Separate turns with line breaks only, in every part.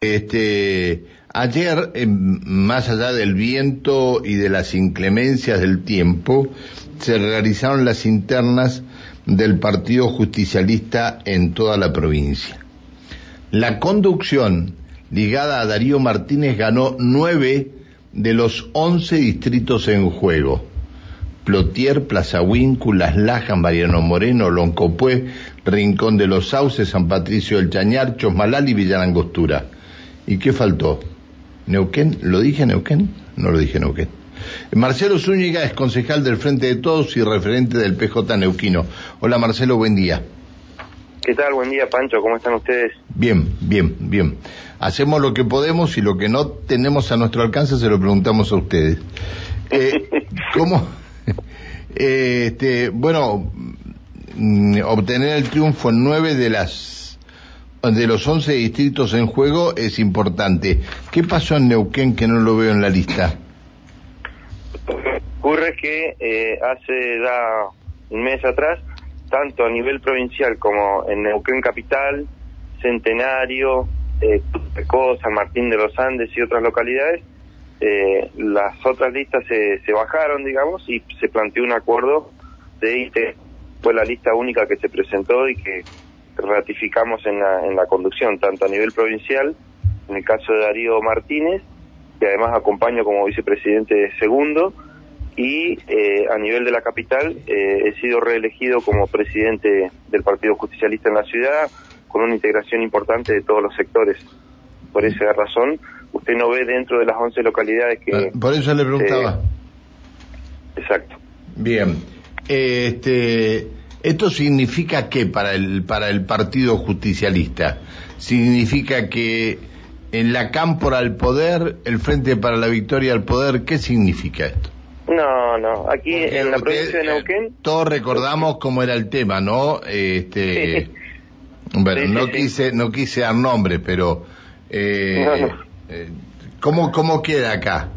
Este, ayer, más allá del viento y de las inclemencias del tiempo, se realizaron las internas del Partido Justicialista en toda la provincia. La conducción ligada a Darío Martínez ganó nueve de los once distritos en juego. Plotier, Plaza Las Lajas, Mariano Moreno, Loncopué, Rincón de los Sauces, San Patricio del Chañar, Chosmalal y Villarangostura. ¿Y qué faltó? ¿Neuquén? ¿Lo dije Neuquén? No lo dije Neuquén. Marcelo Zúñiga es concejal del Frente de Todos y referente del PJ Neuquino. Hola Marcelo, buen día.
¿Qué tal? Buen día, Pancho. ¿Cómo están ustedes?
Bien, bien, bien. Hacemos lo que podemos y lo que no tenemos a nuestro alcance se lo preguntamos a ustedes. Eh, ¿Cómo? Eh, este, bueno, mm, obtener el triunfo en nueve de las de los 11 distritos en juego es importante. ¿Qué pasó en Neuquén que no lo veo en la lista?
Ocurre que eh, hace ya un mes atrás, tanto a nivel provincial como en Neuquén Capital, Centenario, eh, San Martín de los Andes y otras localidades, eh, las otras listas se, se bajaron, digamos, y se planteó un acuerdo de este fue la lista única que se presentó y que ratificamos en la, en la conducción, tanto a nivel provincial, en el caso de Darío Martínez, que además acompaño como vicepresidente segundo, y eh, a nivel de la capital eh, he sido reelegido como presidente del Partido Justicialista en la ciudad, con una integración importante de todos los sectores. Por esa razón, usted no ve dentro de las 11 localidades que... Ah,
por eso le preguntaba.
exacto.
Bien. Este, ¿Esto significa qué para el, para el Partido Justicialista? ¿Significa que en la cámpora al poder, el Frente para la Victoria al poder, qué significa esto?
No, no, aquí en la provincia de eh, Neuquén...
todos recordamos cómo era el tema, ¿no? Este, bueno, no quise no quise dar nombres, pero... Eh, eh, ¿cómo, ¿Cómo queda acá?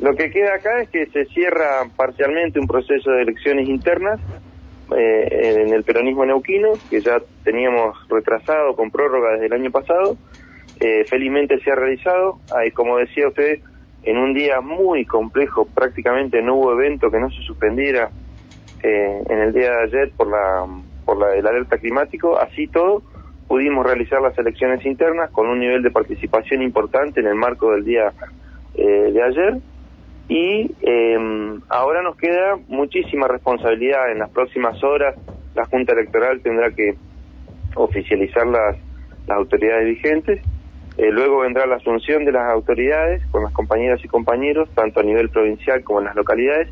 Lo que queda acá es que se cierra parcialmente un proceso de elecciones internas eh, en el peronismo neuquino, que ya teníamos retrasado con prórroga desde el año pasado. Eh, felizmente se ha realizado. Hay, como decía usted, en un día muy complejo, prácticamente no hubo evento que no se suspendiera eh, en el día de ayer por la por la, el alerta climático. Así todo, pudimos realizar las elecciones internas con un nivel de participación importante en el marco del día de ayer y eh, ahora nos queda muchísima responsabilidad. En las próximas horas la Junta Electoral tendrá que oficializar las, las autoridades vigentes. Eh, luego vendrá la asunción de las autoridades con las compañeras y compañeros, tanto a nivel provincial como en las localidades.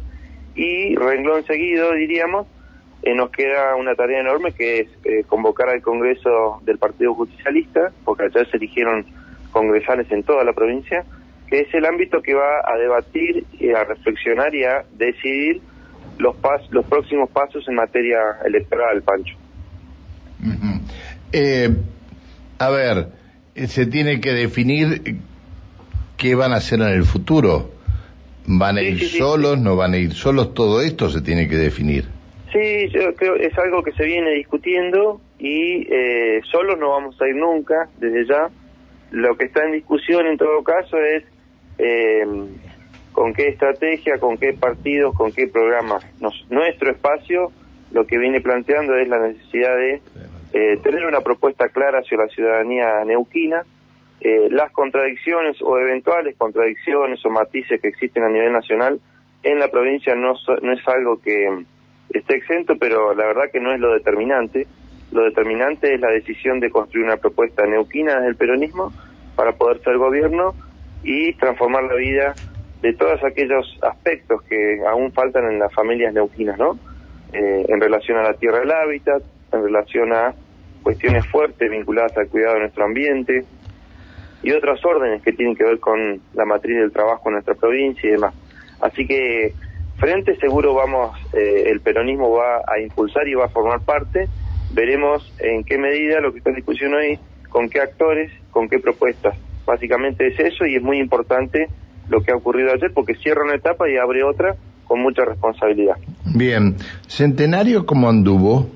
Y renglón seguido, diríamos, eh, nos queda una tarea enorme que es eh, convocar al Congreso del Partido Justicialista, porque ayer se eligieron congresales en toda la provincia, que es el ámbito que va a debatir y a reflexionar y a decidir los, pas los próximos pasos en materia electoral, Pancho.
eh, a ver, eh, se tiene que definir qué van a hacer en el futuro. ¿Van a ir solos? ¿No van a ir solos? Todo esto se tiene que definir.
Sí, yo creo es algo que se viene discutiendo y eh, solos no vamos a ir nunca, desde ya. Lo que está en discusión en todo caso es eh, con qué estrategia, con qué partidos, con qué programas. nuestro espacio lo que viene planteando es la necesidad de eh, tener una propuesta clara hacia la ciudadanía neuquina, eh, las contradicciones o eventuales contradicciones o matices que existen a nivel nacional en la provincia no, no es algo que esté exento, pero la verdad que no es lo determinante. Lo determinante es la decisión de construir una propuesta neuquina desde el peronismo para poder ser gobierno y transformar la vida de todos aquellos aspectos que aún faltan en las familias neuquinas, ¿no? Eh, en relación a la tierra del hábitat, en relación a cuestiones fuertes vinculadas al cuidado de nuestro ambiente y otras órdenes que tienen que ver con la matriz del trabajo en nuestra provincia y demás. Así que frente seguro vamos, eh, el peronismo va a impulsar y va a formar parte. Veremos en qué medida lo que está en discusión hoy, con qué actores, con qué propuestas. Básicamente es eso y es muy importante lo que ha ocurrido ayer porque cierra una etapa y abre otra con mucha responsabilidad.
Bien, Centenario, ¿cómo anduvo?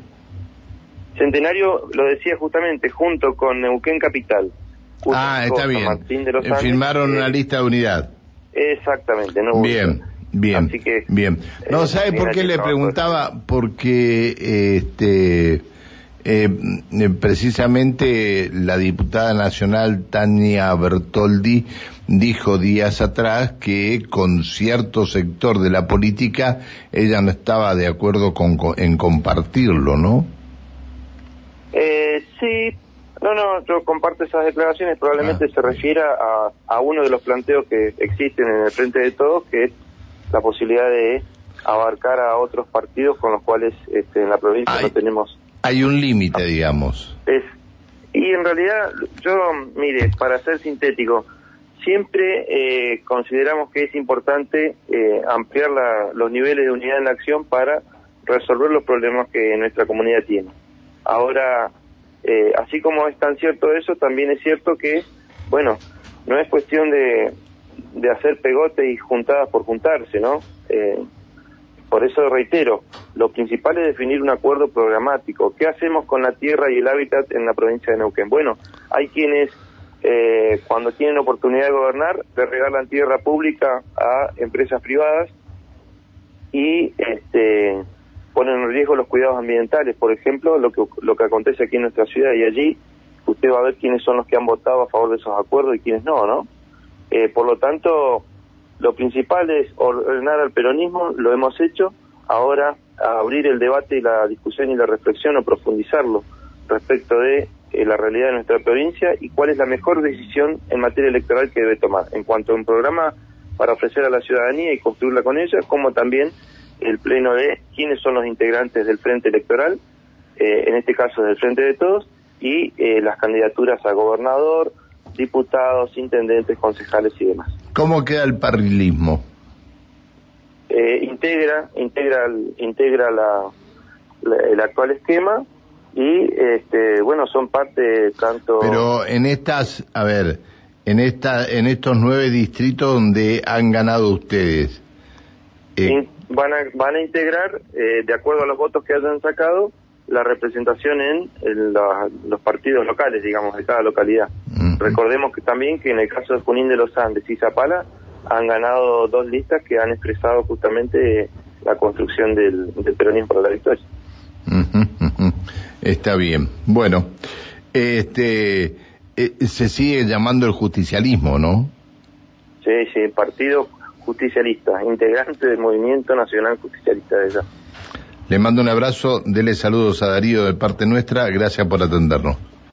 Centenario, lo decía justamente, junto con Neuquén Capital,
ah, está bien. Eh, firmaron una lista de unidad.
Exactamente, no
Bien. Bien, bien. No, eh, ¿sabe por qué le preguntaba? Porque este, eh, precisamente la diputada nacional Tania Bertoldi dijo días atrás que con cierto sector de la política ella no estaba de acuerdo con, en compartirlo, ¿no?
Eh, sí, no, no, yo comparto esas declaraciones, probablemente ah. se refiera a, a uno de los planteos que existen en el frente de todos, que es la posibilidad de abarcar a otros partidos con los cuales este, en la provincia no tenemos.
Hay un límite, digamos.
Es, y en realidad, yo, mire, para ser sintético, siempre eh, consideramos que es importante eh, ampliar los niveles de unidad en la acción para resolver los problemas que nuestra comunidad tiene. Ahora, eh, así como es tan cierto eso, también es cierto que, bueno, no es cuestión de, de hacer pegote y juntadas por juntarse, ¿no? Por eso reitero, lo principal es definir un acuerdo programático. ¿Qué hacemos con la tierra y el hábitat en la provincia de Neuquén? Bueno, hay quienes eh, cuando tienen oportunidad de gobernar le regalan tierra pública a empresas privadas y este, ponen en riesgo los cuidados ambientales, por ejemplo, lo que, lo que acontece aquí en nuestra ciudad y allí usted va a ver quiénes son los que han votado a favor de esos acuerdos y quiénes no, ¿no? Eh, por lo tanto, lo principal es ordenar al peronismo, lo hemos hecho, ahora abrir el debate y la discusión y la reflexión o profundizarlo respecto de eh, la realidad de nuestra provincia y cuál es la mejor decisión en materia electoral que debe tomar, en cuanto a un programa para ofrecer a la ciudadanía y construirla con ella, como también el pleno de quiénes son los integrantes del Frente Electoral, eh, en este caso del Frente de Todos, y las candidaturas a gobernador, diputados, intendentes, concejales y demás.
¿Cómo queda el parrilismo?
Eh, integra, integra, integra la, el actual esquema y, este, bueno, son parte tanto.
Pero en estas, a ver, en esta, en estos nueve distritos donde han ganado ustedes.
Eh, van a, van a integrar, eh, de acuerdo a los votos que hayan sacado, la representación en, los partidos locales, digamos, de cada localidad. Recordemos que también que en el caso de Junín de los Andes y Zapala han ganado dos listas que han expresado justamente la construcción del, peronismo para la victoria.
Está bien. Bueno, este eh, se sigue llamando el justicialismo, ¿no?
Sí, sí, Partido Justicialista, integrante del Movimiento Nacional Justicialista de allá.
Le mando un abrazo, dele saludos a Darío de parte nuestra, gracias por atendernos.